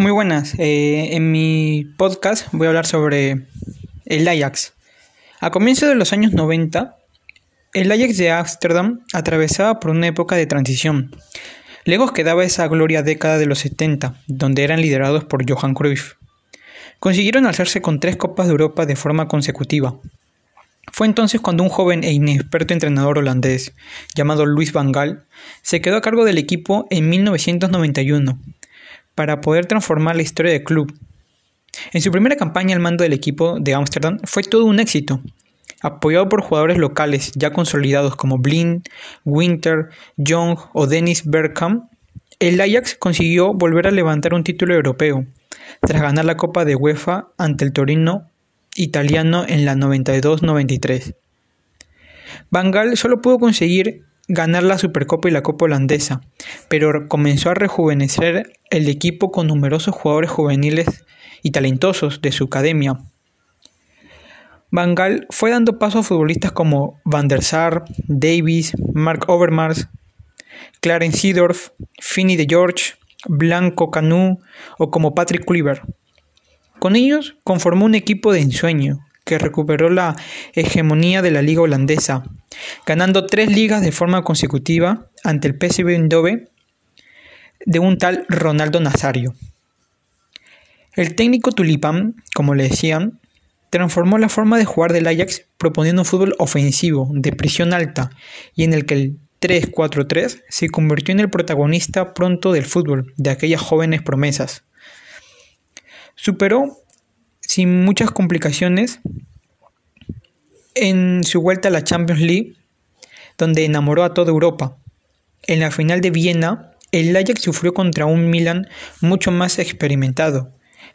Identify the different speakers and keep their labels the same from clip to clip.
Speaker 1: Muy buenas. Eh, en mi podcast voy a hablar sobre el Ajax. A comienzos de los años 90, el Ajax de Ámsterdam atravesaba por una época de transición. Luego quedaba esa gloria década de los 70, donde eran liderados por Johan Cruyff. Consiguieron alzarse con tres Copas de Europa de forma consecutiva. Fue entonces cuando un joven e inexperto entrenador holandés, llamado Luis van Gaal, se quedó a cargo del equipo en 1991 para poder transformar la historia del club. En su primera campaña al mando del equipo de Ámsterdam fue todo un éxito, apoyado por jugadores locales ya consolidados como Blind, Winter, Young o Dennis Bergkamp. El Ajax consiguió volver a levantar un título europeo, tras ganar la Copa de UEFA ante el Torino italiano en la 92-93. Van Gaal solo pudo conseguir ganar la Supercopa y la Copa holandesa, pero comenzó a rejuvenecer el equipo con numerosos jugadores juveniles y talentosos de su academia. Van Gaal fue dando paso a futbolistas como Van der Sar, Davis, Mark Overmars, Clarence Seedorf, Finney de George, Blanco Canu o como Patrick Kluivert. Con ellos conformó un equipo de ensueño que recuperó la hegemonía de la liga holandesa, ganando tres ligas de forma consecutiva ante el PSV Eindhoven de un tal Ronaldo Nazario. El técnico Tulipán, como le decían, transformó la forma de jugar del Ajax proponiendo un fútbol ofensivo, de presión alta, y en el que el 3-4-3 se convirtió en el protagonista pronto del fútbol de aquellas jóvenes promesas. Superó sin muchas complicaciones en su vuelta a la Champions League, donde enamoró a toda Europa. En la final de Viena, el Ajax sufrió contra un Milan mucho más experimentado,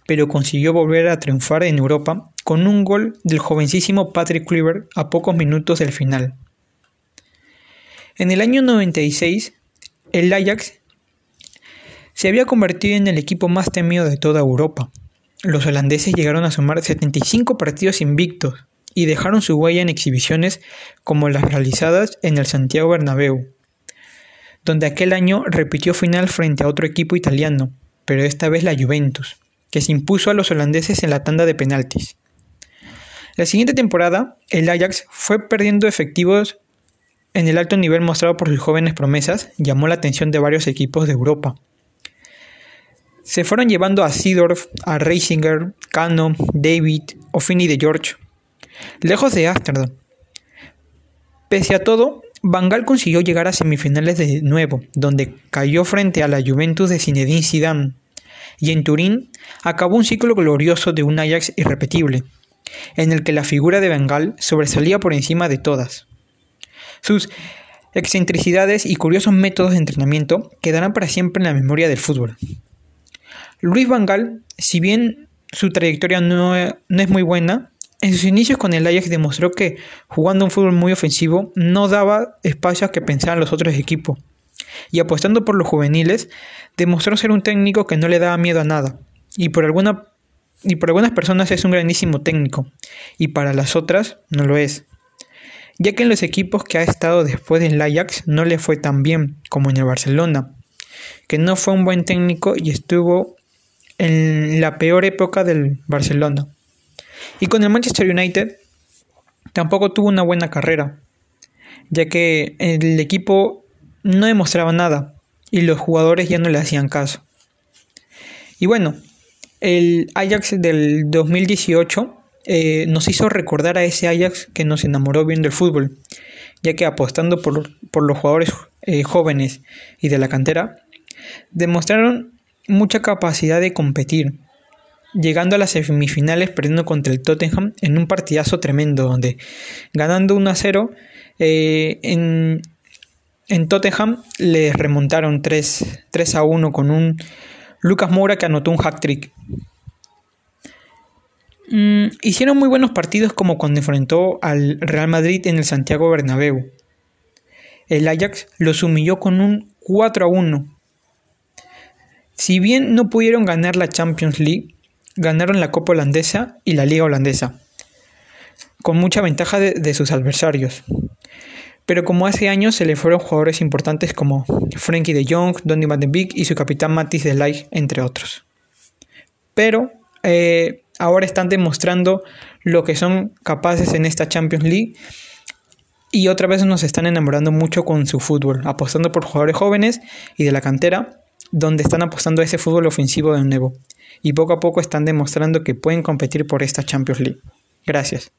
Speaker 1: pero consiguió volver a triunfar en Europa con un gol del jovencísimo Patrick Kluivert a pocos minutos del final. En el año 96, el Ajax se había convertido en el equipo más temido de toda Europa los holandeses llegaron a sumar 75 partidos invictos y dejaron su huella en exhibiciones como las realizadas en el Santiago Bernabéu, donde aquel año repitió final frente a otro equipo italiano, pero esta vez la Juventus, que se impuso a los holandeses en la tanda de penaltis. La siguiente temporada, el Ajax fue perdiendo efectivos en el alto nivel mostrado por sus jóvenes promesas, llamó la atención de varios equipos de Europa. Se fueron llevando a Seedorf, a Reisinger, Cano, David o Finney de George, lejos de Amsterdam. Pese a todo, Bangal consiguió llegar a semifinales de nuevo, donde cayó frente a la Juventus de Zinedine Zidane, y en Turín acabó un ciclo glorioso de un Ajax irrepetible, en el que la figura de Bangal sobresalía por encima de todas. Sus excentricidades y curiosos métodos de entrenamiento quedarán para siempre en la memoria del fútbol. Luis Van Gaal, si bien su trayectoria no, es muy buena, en sus inicios con el Ajax demostró que jugando un fútbol muy ofensivo no daba espacio a que pensaran los otros equipos. Y apostando por los juveniles, demostró ser un técnico que no le daba miedo a nada. Y por, alguna, y por algunas personas es un grandísimo técnico, y para las otras no lo es. Ya que en los equipos que ha estado después del Ajax no le fue tan bien como en el Barcelona, que no fue un buen técnico y estuvo en la peor época del Barcelona. Y con el Manchester United tampoco tuvo una buena carrera, ya que el equipo no demostraba nada y los jugadores ya no le hacían caso. Y bueno, el Ajax del 2018 eh, nos hizo recordar a ese Ajax que nos enamoró viendo el fútbol, ya que apostando por, los jugadores eh, jóvenes y de la cantera, demostraron mucha capacidad de competir, llegando a las semifinales perdiendo contra el Tottenham en un partidazo tremendo, donde ganando 1 a 0 eh, en, en, Tottenham les remontaron 3, 3 a 1 con un Lucas Moura que anotó un hack trick. Mm, hicieron muy buenos partidos como cuando enfrentó al Real Madrid en el Santiago Bernabéu. El Ajax los humilló con un 4 a 1 si bien no pudieron ganar la Champions League, ganaron la Copa Holandesa y la Liga Holandesa, con mucha ventaja de, sus adversarios. Pero como hace años se le fueron jugadores importantes como Frankie de Jong, Donny van de Beek y su capitán Matis de Ligt, entre otros. pero eh, ahora están demostrando lo que son capaces en esta Champions League y otra vez nos están enamorando mucho con su fútbol, apostando por jugadores jóvenes y de la cantera, donde están apostando a ese fútbol ofensivo de nuevo. Y poco a poco están demostrando que pueden competir por esta Champions League. Gracias.